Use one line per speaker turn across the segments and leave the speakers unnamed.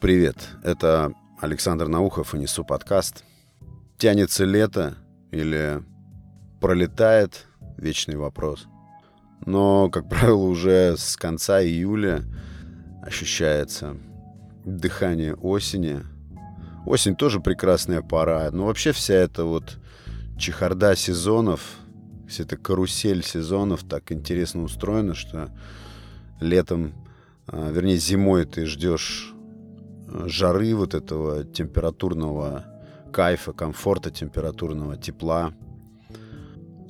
Привет, это Александр Наухов и несу подкаст. Тянется лето или пролетает вечный вопрос. Но, как правило, уже с конца июля ощущается дыхание осени. Осень тоже прекрасная пора, но вообще вся эта вот чехарда сезонов, вся эта карусель сезонов так интересно устроена, что летом, а, вернее зимой ты ждешь жары, вот этого температурного кайфа, комфорта температурного, тепла.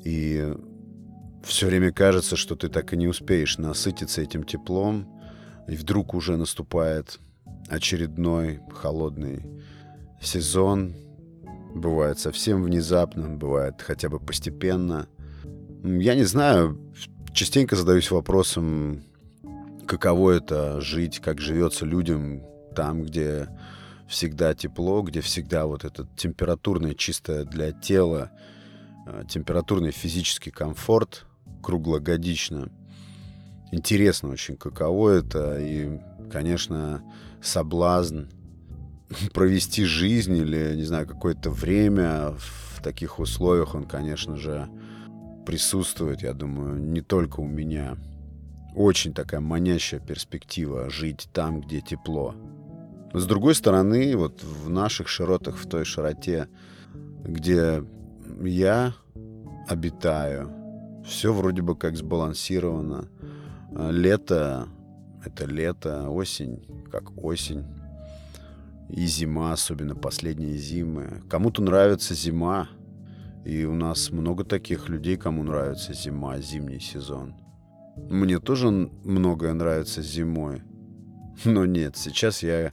И все время кажется, что ты так и не успеешь насытиться этим теплом, и вдруг уже наступает очередной холодный сезон. Бывает совсем внезапно, бывает хотя бы постепенно. Я не знаю, частенько задаюсь вопросом, каково это жить, как живется людям, там, где всегда тепло, где всегда вот этот температурный, чисто для тела, э, температурный физический комфорт круглогодично. Интересно очень, каково это. И, конечно, соблазн провести жизнь или, не знаю, какое-то время в таких условиях, он, конечно же, присутствует, я думаю, не только у меня. Очень такая манящая перспектива жить там, где тепло. С другой стороны, вот в наших широтах, в той широте, где я обитаю, все вроде бы как сбалансировано. Лето — это лето, осень — как осень. И зима, особенно последние зимы. Кому-то нравится зима, и у нас много таких людей, кому нравится зима, зимний сезон. Мне тоже многое нравится зимой. Но нет, сейчас я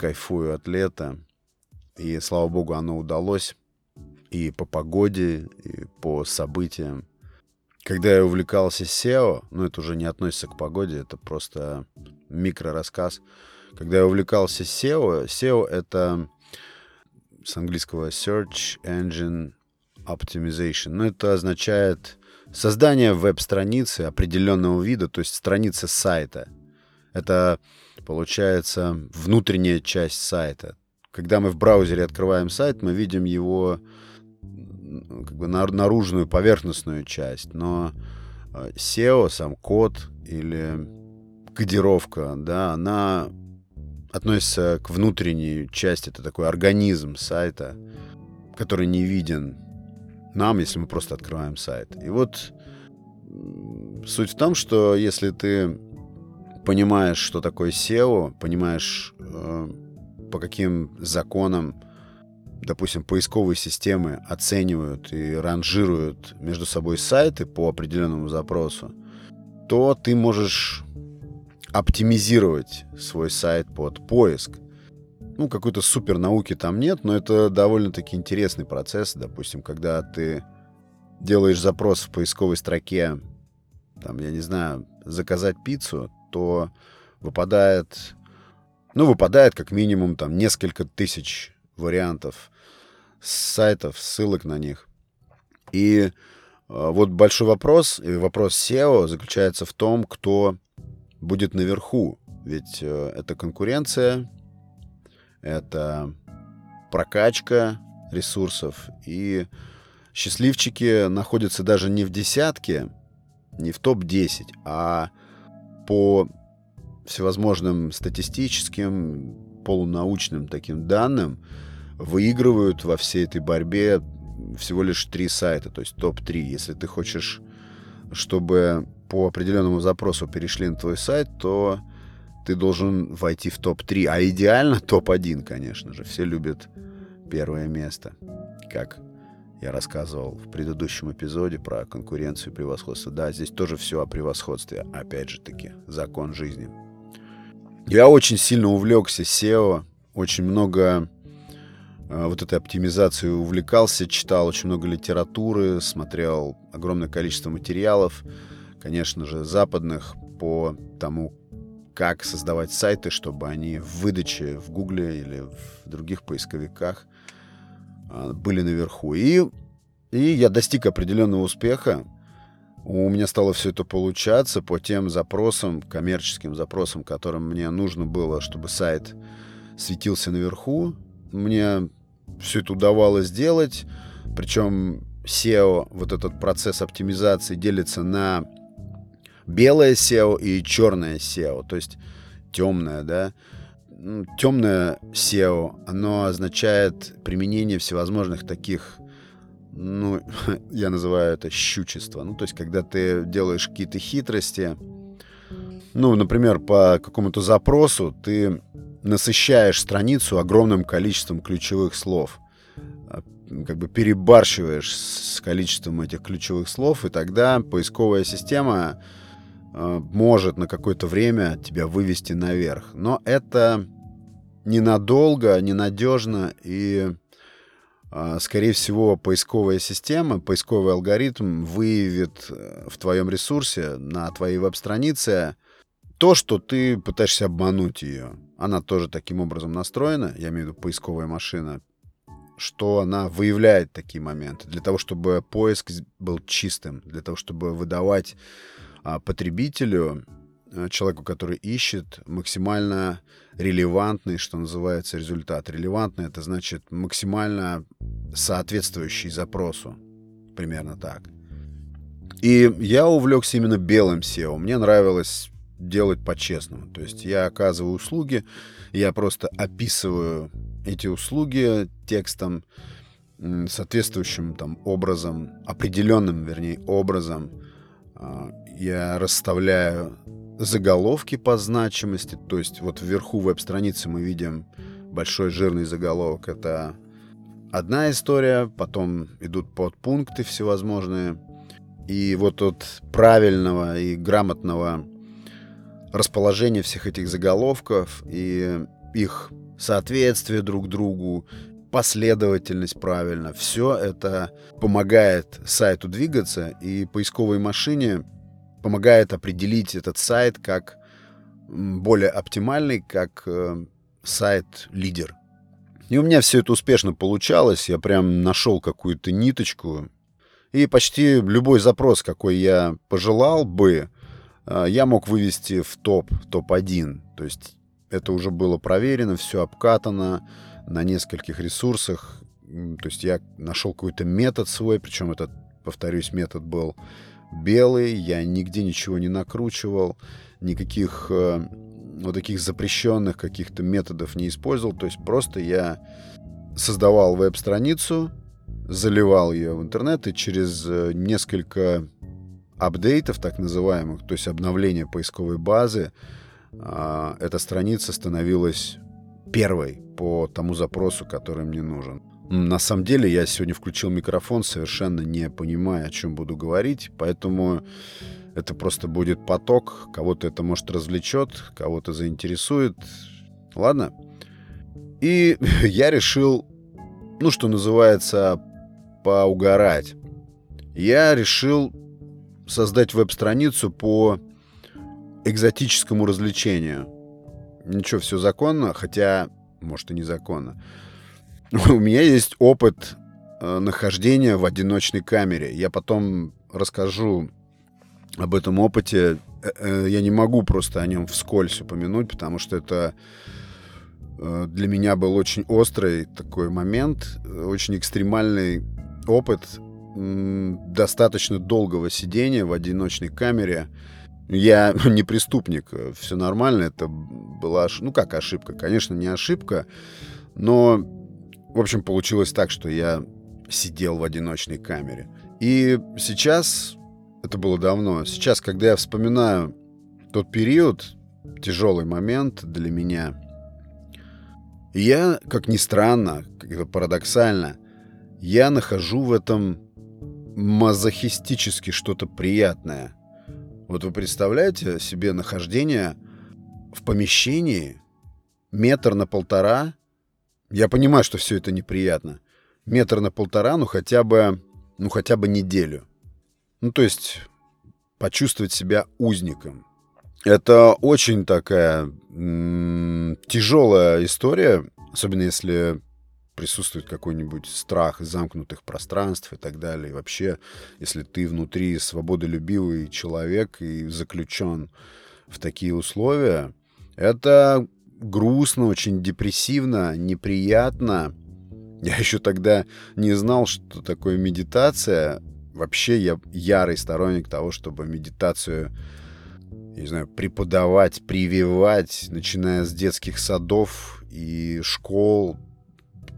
кайфую от лета. И, слава богу, оно удалось и по погоде, и по событиям. Когда я увлекался SEO, ну это уже не относится к погоде, это просто микрорассказ. Когда я увлекался SEO, SEO это с английского Search Engine Optimization. Ну это означает создание веб-страницы определенного вида, то есть страницы сайта. Это получается внутренняя часть сайта. Когда мы в браузере открываем сайт, мы видим его как бы наружную поверхностную часть, но э, SEO, сам код или кодировка, да, она относится к внутренней части, это такой организм сайта, который не виден нам, если мы просто открываем сайт. И вот суть в том, что если ты понимаешь, что такое SEO, понимаешь, э, по каким законам, допустим, поисковые системы оценивают и ранжируют между собой сайты по определенному запросу, то ты можешь оптимизировать свой сайт под поиск. Ну, какой-то супер науки там нет, но это довольно-таки интересный процесс. Допустим, когда ты делаешь запрос в поисковой строке, там, я не знаю, заказать пиццу, то выпадает, ну, выпадает как минимум там несколько тысяч вариантов сайтов, ссылок на них. И э, вот большой вопрос, и вопрос SEO заключается в том, кто будет наверху. Ведь э, это конкуренция, это прокачка ресурсов, и счастливчики находятся даже не в десятке, не в топ-10, а по всевозможным статистическим, полунаучным таким данным выигрывают во всей этой борьбе всего лишь три сайта, то есть топ-3. Если ты хочешь, чтобы по определенному запросу перешли на твой сайт, то ты должен войти в топ-3. А идеально топ-1, конечно же. Все любят первое место. Как я рассказывал в предыдущем эпизоде про конкуренцию и превосходство. Да, здесь тоже все о превосходстве. Опять же таки, закон жизни. Я очень сильно увлекся SEO, очень много э, вот этой оптимизацией увлекался, читал очень много литературы, смотрел огромное количество материалов, конечно же, западных по тому, как создавать сайты, чтобы они в выдаче в Гугле или в других поисковиках были наверху. И, и я достиг определенного успеха. У меня стало все это получаться по тем запросам, коммерческим запросам, которым мне нужно было, чтобы сайт светился наверху. Мне все это удавалось сделать. Причем SEO, вот этот процесс оптимизации делится на белое SEO и черное SEO, то есть темное, да. Ну, темное SEO, оно означает применение всевозможных таких, ну, я называю это щучество. Ну, то есть, когда ты делаешь какие-то хитрости, ну, например, по какому-то запросу ты насыщаешь страницу огромным количеством ключевых слов. А, как бы перебарщиваешь с количеством этих ключевых слов, и тогда поисковая система может на какое-то время тебя вывести наверх. Но это ненадолго, ненадежно, и, а, скорее всего, поисковая система, поисковый алгоритм выявит э, в твоем ресурсе, на твоей веб-странице то, что ты пытаешься обмануть ее. Она тоже таким образом настроена, я имею в виду поисковая машина, что она выявляет такие моменты для того, чтобы поиск был чистым, для того, чтобы выдавать потребителю, а, человеку, который ищет, максимально релевантный, что называется, результат. Релевантный — это значит максимально соответствующий запросу. Примерно так. И я увлекся именно белым SEO. Мне нравилось делать по-честному. То есть я оказываю услуги, я просто описываю эти услуги текстом, соответствующим там образом, определенным, вернее, образом. Я расставляю заголовки по значимости, то есть вот вверху веб-страницы мы видим большой жирный заголовок. Это одна история, потом идут подпункты всевозможные. И вот от правильного и грамотного расположение всех этих заголовков и их соответствие друг другу, последовательность правильно. Все это помогает сайту двигаться, и поисковой машине помогает определить этот сайт как более оптимальный, как э, сайт-лидер. И у меня все это успешно получалось. Я прям нашел какую-то ниточку. И почти любой запрос, какой я пожелал бы, а, я мог вывести в топ, топ-1. То есть это уже было проверено, все обкатано на нескольких ресурсах. То есть я нашел какой-то метод свой, причем этот, повторюсь, метод был белый, я нигде ничего не накручивал, никаких э, вот таких запрещенных каких-то методов не использовал. То есть просто я создавал веб-страницу, заливал ее в интернет и через э, несколько апдейтов, так называемых, то есть обновления поисковой базы, а, эта страница становилась первой по тому запросу, который мне нужен. На самом деле я сегодня включил микрофон, совершенно не понимая, о чем буду говорить, поэтому это просто будет поток, кого-то это может развлечет, кого-то заинтересует. Ладно? И я решил, ну, что называется, поугарать. Я решил создать веб-страницу по экзотическому развлечению. Ничего, все законно, хотя, может, и незаконно. У меня есть опыт э, нахождения в одиночной камере. Я потом расскажу об этом опыте. Э, э, я не могу просто о нем вскользь упомянуть, потому что это для меня был очень острый такой момент, очень экстремальный опыт, достаточно долгого сидения в одиночной камере. Я не преступник, все нормально, это была, ну как ошибка, конечно, не ошибка, но, в общем, получилось так, что я сидел в одиночной камере. И сейчас, это было давно, сейчас, когда я вспоминаю тот период, тяжелый момент для меня, я, как ни странно, как парадоксально, я нахожу в этом мазохистически что-то приятное. Вот вы представляете себе нахождение в помещении метр на полтора. Я понимаю, что все это неприятно. Метр на полтора, ну хотя бы, ну хотя бы неделю. Ну то есть почувствовать себя узником. Это очень такая м- тяжелая история, особенно если присутствует какой-нибудь страх замкнутых пространств и так далее. И вообще, если ты внутри свободолюбивый человек и заключен в такие условия, это грустно, очень депрессивно, неприятно. Я еще тогда не знал, что такое медитация. Вообще я ярый сторонник того, чтобы медитацию, не знаю, преподавать, прививать, начиная с детских садов и школ,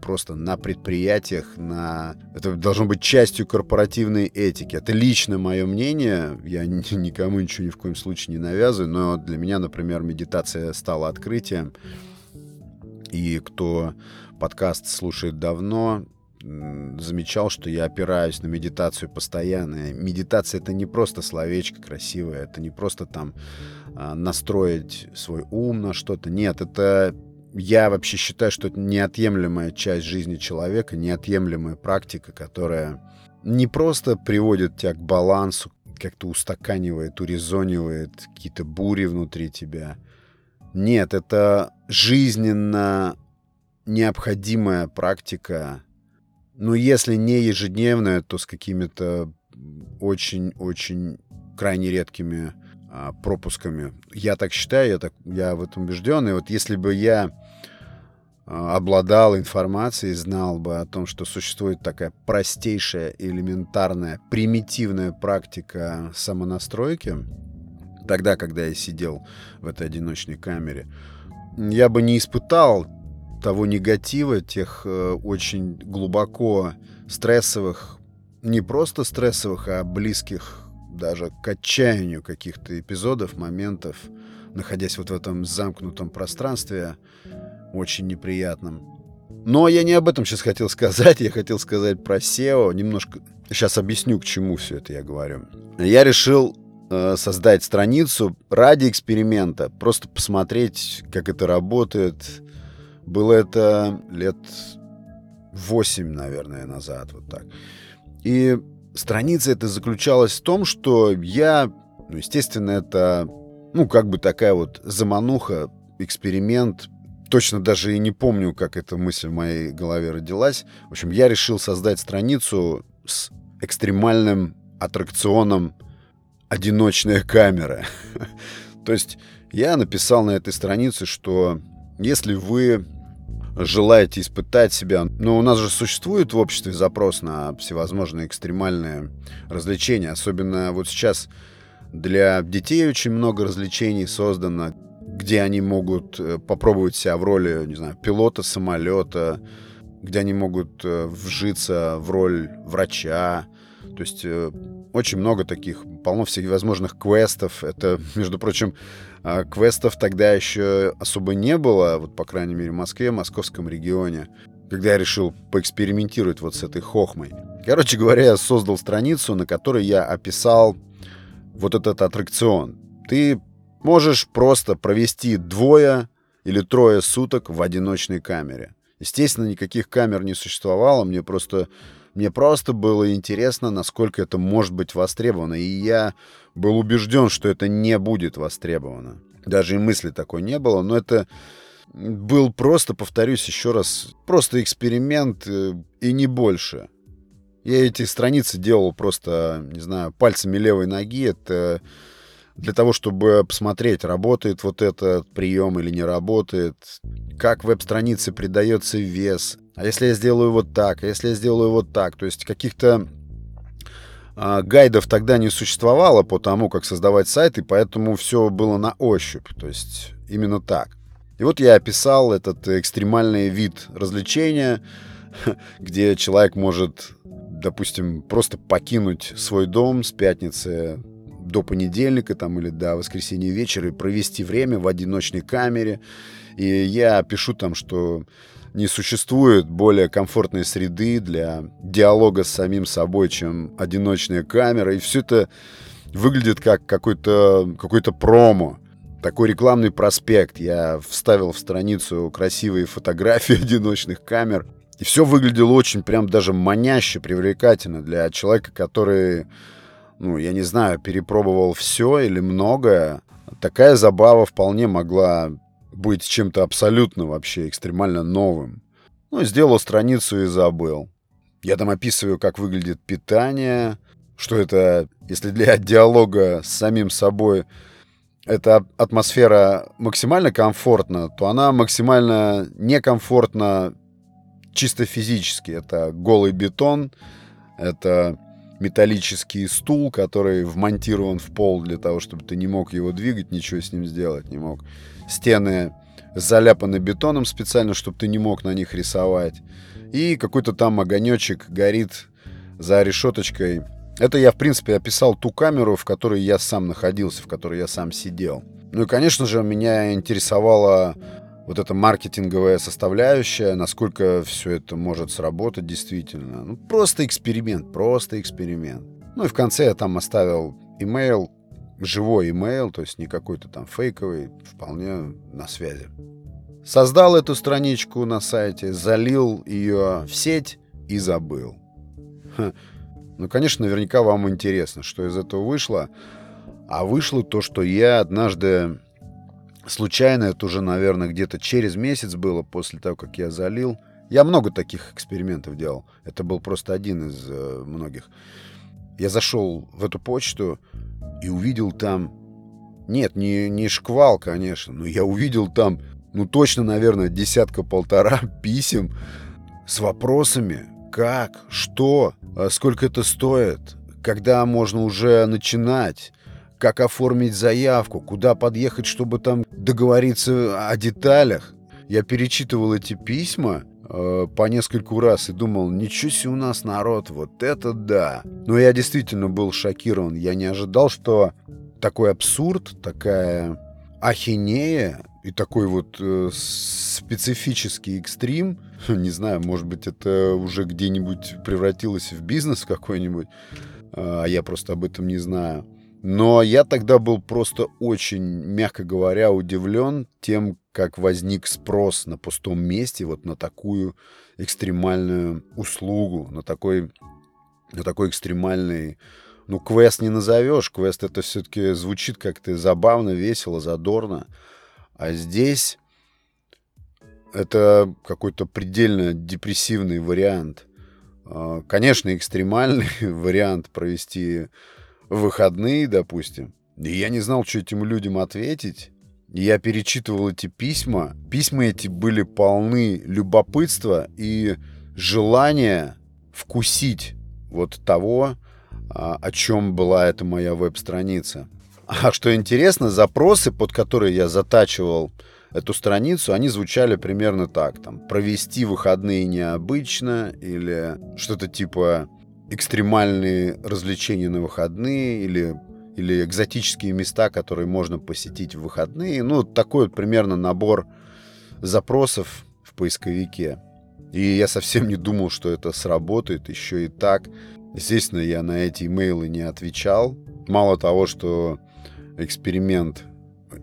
просто на предприятиях, на... Это должно быть частью корпоративной этики. Это лично мое мнение, я никому ничего ни в коем случае не навязываю, но для меня, например, медитация стала открытием. И кто подкаст слушает давно, замечал, что я опираюсь на медитацию постоянно. Медитация это не просто словечко красивое, это не просто там а, настроить свой ум на что-то. Нет, это я вообще считаю, что это неотъемлемая часть жизни человека, неотъемлемая практика, которая не просто приводит тебя к балансу, как-то устаканивает, урезонивает какие-то бури внутри тебя. Нет, это жизненно необходимая практика. Но если не ежедневная, то с какими-то очень-очень крайне редкими а, пропусками. Я так считаю, я, так, я в этом убежден. И вот если бы я обладал информацией, знал бы о том, что существует такая простейшая, элементарная, примитивная практика самонастройки, тогда, когда я сидел в этой одиночной камере, я бы не испытал того негатива, тех э, очень глубоко стрессовых, не просто стрессовых, а близких даже к отчаянию каких-то эпизодов, моментов, находясь вот в этом замкнутом пространстве, очень неприятным. Но я не об этом сейчас хотел сказать. Я хотел сказать про SEO. Немножко сейчас объясню, к чему все это я говорю. Я решил э, создать страницу ради эксперимента. Просто посмотреть, как это работает. Было это лет 8, наверное, назад. Вот так. И страница это заключалась в том, что я, ну, естественно, это, ну, как бы такая вот замануха, эксперимент точно даже и не помню, как эта мысль в моей голове родилась. В общем, я решил создать страницу с экстремальным аттракционом «Одиночная камера». То есть я написал на этой странице, что если вы желаете испытать себя. Но у нас же существует в обществе запрос на всевозможные экстремальные развлечения. Особенно вот сейчас для детей очень много развлечений создано где они могут э, попробовать себя в роли, не знаю, пилота самолета, где они могут э, вжиться в роль врача. То есть э, очень много таких, полно всевозможных квестов. Это, между прочим, а, квестов тогда еще особо не было, вот, по крайней мере, в Москве, в московском регионе, когда я решил поэкспериментировать вот с этой хохмой. Короче говоря, я создал страницу, на которой я описал вот этот аттракцион. Ты Можешь просто провести двое или трое суток в одиночной камере. Естественно, никаких камер не существовало, мне просто, мне просто было интересно, насколько это может быть востребовано. И я был убежден, что это не будет востребовано. Даже и мысли такой не было, но это был просто, повторюсь еще раз, просто эксперимент э, и не больше. Я эти страницы делал просто, не знаю, пальцами левой ноги. Это для того, чтобы посмотреть, работает вот этот прием или не работает, как веб-странице придается вес, а если я сделаю вот так, а если я сделаю вот так, то есть каких-то а, гайдов тогда не существовало по тому, как создавать сайт, и поэтому все было на ощупь, то есть именно так. И вот я описал этот экстремальный вид развлечения, где человек может, допустим, просто покинуть свой дом с пятницы до понедельника там, или до воскресенья вечера и провести время в одиночной камере. И я пишу там, что не существует более комфортной среды для диалога с самим собой, чем одиночная камера. И все это выглядит как какой-то какой промо. Такой рекламный проспект. Я вставил в страницу красивые фотографии одиночных камер. И все выглядело очень прям даже маняще, привлекательно для человека, который ну, я не знаю, перепробовал все или многое, такая забава вполне могла быть чем-то абсолютно вообще экстремально новым. Ну, сделал страницу и забыл. Я там описываю, как выглядит питание, что это, если для диалога с самим собой, эта атмосфера максимально комфортна, то она максимально некомфортна чисто физически. Это голый бетон, это металлический стул, который вмонтирован в пол для того, чтобы ты не мог его двигать, ничего с ним сделать не мог. Стены заляпаны бетоном специально, чтобы ты не мог на них рисовать. И какой-то там огонечек горит за решеточкой. Это я, в принципе, описал ту камеру, в которой я сам находился, в которой я сам сидел. Ну и, конечно же, меня интересовала вот эта маркетинговая составляющая, насколько все это может сработать действительно. Ну, просто эксперимент, просто эксперимент. Ну и в конце я там оставил имейл, живой имейл, то есть не какой-то там фейковый, вполне на связи. Создал эту страничку на сайте, залил ее в сеть и забыл. Ну, конечно, наверняка вам интересно, что из этого вышло. А вышло то, что я однажды случайно, это уже, наверное, где-то через месяц было после того, как я залил. Я много таких экспериментов делал. Это был просто один из э, многих. Я зашел в эту почту и увидел там... Нет, не, не шквал, конечно, но я увидел там, ну точно, наверное, десятка-полтора писем с вопросами, как, что, а сколько это стоит, когда можно уже начинать, как оформить заявку, куда подъехать, чтобы там договориться о деталях. Я перечитывал эти письма э, по нескольку раз и думал, ничего себе у нас народ, вот это да. Но я действительно был шокирован. Я не ожидал, что такой абсурд, такая ахинея и такой вот э, специфический экстрим, не знаю, может быть, это уже где-нибудь превратилось в бизнес какой-нибудь, а я просто об этом не знаю. Но я тогда был просто очень, мягко говоря, удивлен тем, как возник спрос на пустом месте вот на такую экстремальную услугу, на такой, на такой экстремальный... Ну, квест не назовешь. Квест это все-таки звучит как-то забавно, весело, задорно. А здесь это какой-то предельно депрессивный вариант. А, конечно, экстремальный вариант провести выходные, допустим. И я не знал, что этим людям ответить. Я перечитывал эти письма. Письма эти были полны любопытства и желания вкусить вот того, а, о чем была эта моя веб-страница. А что интересно, запросы, под которые я затачивал эту страницу, они звучали примерно так. Там, провести выходные необычно или что-то типа экстремальные развлечения на выходные или, или экзотические места, которые можно посетить в выходные. Ну, такой вот примерно набор запросов в поисковике. И я совсем не думал, что это сработает еще и так. Естественно, я на эти имейлы не отвечал. Мало того, что эксперимент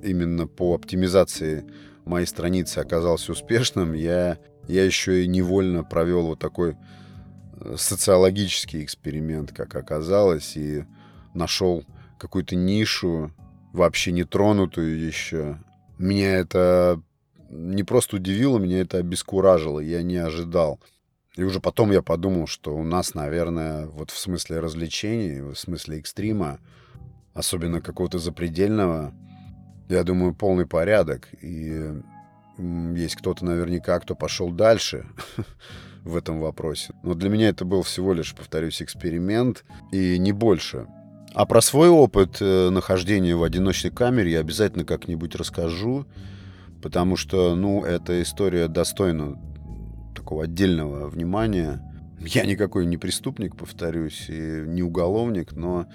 именно по оптимизации моей страницы оказался успешным, я, я еще и невольно провел вот такой социологический эксперимент, как оказалось, и нашел какую-то нишу, вообще не тронутую еще. Меня это не просто удивило, меня это обескуражило, я не ожидал. И уже потом я подумал, что у нас, наверное, вот в смысле развлечений, в смысле экстрима, особенно какого-то запредельного, я думаю, полный порядок. И есть кто-то наверняка, кто пошел дальше. в этом вопросе. Но для меня это был всего лишь, повторюсь, эксперимент и не больше. А про свой опыт э, нахождения в одиночной камере я обязательно как-нибудь расскажу, потому что, ну, эта история достойна такого отдельного внимания. Я никакой не преступник, повторюсь, и не уголовник, но,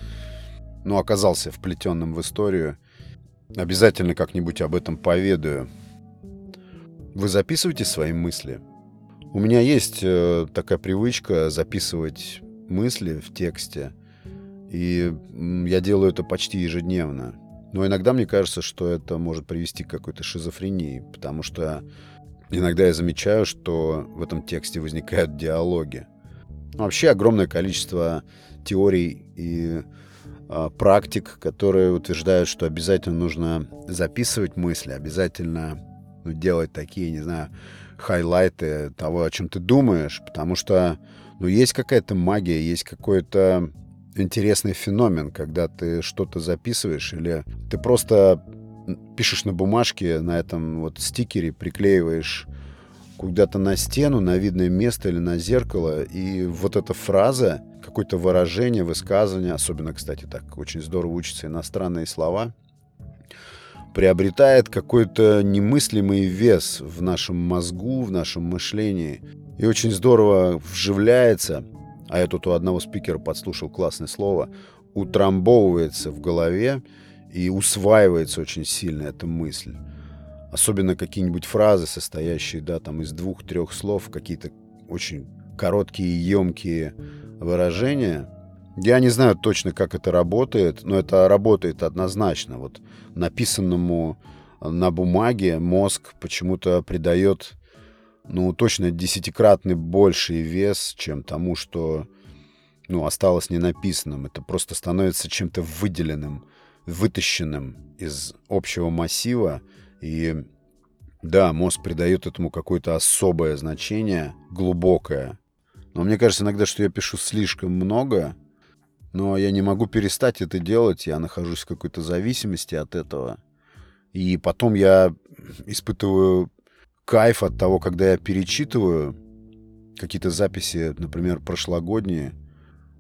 но оказался вплетенным в историю. Обязательно как-нибудь об этом поведаю. Вы записываете свои мысли? У меня есть э, такая привычка записывать мысли в тексте, и я делаю это почти ежедневно. Но иногда мне кажется, что это может привести к какой-то шизофрении, потому что иногда я замечаю, что в этом тексте возникают диалоги. Вообще огромное количество теорий и э, практик, которые утверждают, что обязательно нужно записывать мысли, обязательно ну, делать такие, не знаю, хайлайты того, о чем ты думаешь, потому что, ну, есть какая-то магия, есть какой-то интересный феномен, когда ты что-то записываешь или ты просто пишешь на бумажке, на этом вот стикере, приклеиваешь куда-то на стену, на видное место или на зеркало, и вот эта фраза, какое-то выражение, высказывание, особенно, кстати, так очень здорово учатся иностранные слова, приобретает какой-то немыслимый вес в нашем мозгу, в нашем мышлении, и очень здорово вживляется, а я тут у одного спикера подслушал классное слово, утрамбовывается в голове и усваивается очень сильно эта мысль. Особенно какие-нибудь фразы, состоящие, да, там из двух-трех слов, какие-то очень короткие, емкие выражения. Я не знаю точно, как это работает, но это работает однозначно. Вот написанному на бумаге мозг почему-то придает, ну, точно десятикратный больший вес, чем тому, что, ну, осталось ненаписанным. Это просто становится чем-то выделенным, вытащенным из общего массива, и да, мозг придает этому какое-то особое значение, глубокое. Но мне кажется иногда, что я пишу слишком много, но я не могу перестать это делать, я нахожусь в какой-то зависимости от этого. И потом я испытываю кайф от того, когда я перечитываю какие-то записи, например, прошлогодние.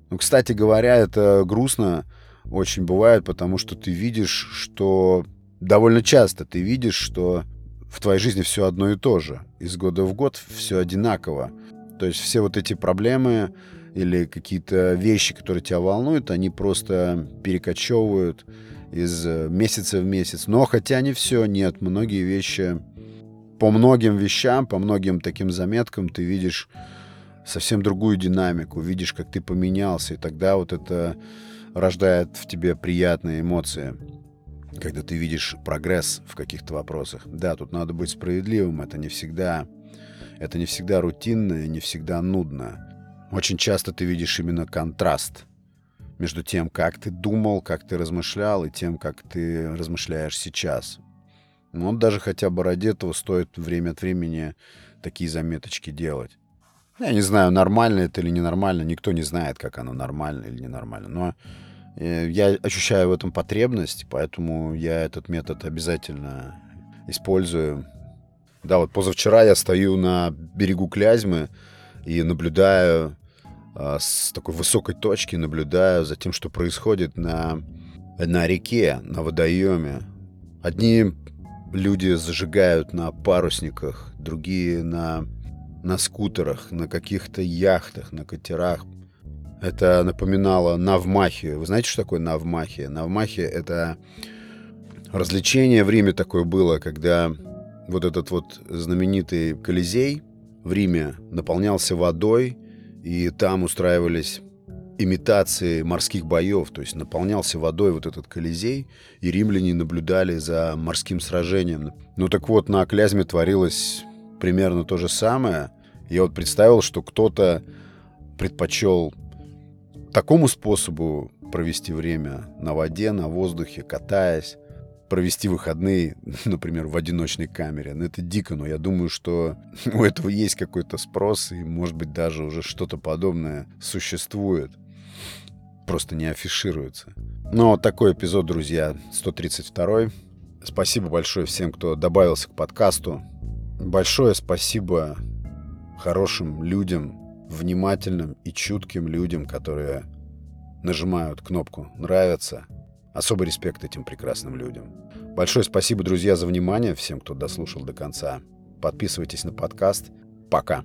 Ну, кстати говоря, это грустно очень бывает, потому что ты видишь, что довольно часто ты видишь, что в твоей жизни все одно и то же. Из года в год все одинаково. То есть все вот эти проблемы или какие-то вещи, которые тебя волнуют, они просто перекочевывают из месяца в месяц. Но хотя не все, нет, многие вещи, по многим вещам, по многим таким заметкам ты видишь совсем другую динамику, видишь, как ты поменялся, и тогда вот это рождает в тебе приятные эмоции когда ты видишь прогресс в каких-то вопросах. Да, тут надо быть справедливым, это не всегда, это не всегда рутинно и не всегда нудно. Очень часто ты видишь именно контраст между тем, как ты думал, как ты размышлял, и тем, как ты размышляешь сейчас. Вот даже хотя бы ради этого стоит время от времени такие заметочки делать. Я не знаю, нормально это или ненормально, никто не знает, как оно нормально или ненормально, но Э, я ощущаю в этом потребность, поэтому я этот метод обязательно использую. Да, вот позавчера я стою на берегу Клязьмы и наблюдаю с такой высокой точки, наблюдаю за тем, что происходит на, на реке, на водоеме. Одни люди зажигают на парусниках, другие на, на скутерах, на каких-то яхтах, на катерах. Это напоминало навмахию. Вы знаете, что такое навмахия? Навмахия — это развлечение в Риме такое было, когда вот этот вот знаменитый Колизей в Риме наполнялся водой, и там устраивались имитации морских боев, то есть наполнялся водой вот этот Колизей, и римляне наблюдали за морским сражением. Ну так вот, на Клязьме творилось примерно то же самое. Я вот представил, что кто-то предпочел такому способу провести время на воде, на воздухе, катаясь, провести выходные, например, в одиночной камере. Ну, это дико, но я думаю, что у этого есть какой-то спрос, и, может быть, даже уже что-то подобное существует. Просто не афишируется. Но такой эпизод, друзья, 132 Спасибо большое всем, кто добавился к подкасту. Большое спасибо хорошим людям, внимательным и чутким людям, которые нажимают кнопку «Нравится». Особый респект этим прекрасным людям. Большое спасибо, друзья, за внимание, всем, кто дослушал до конца. Подписывайтесь на подкаст. Пока.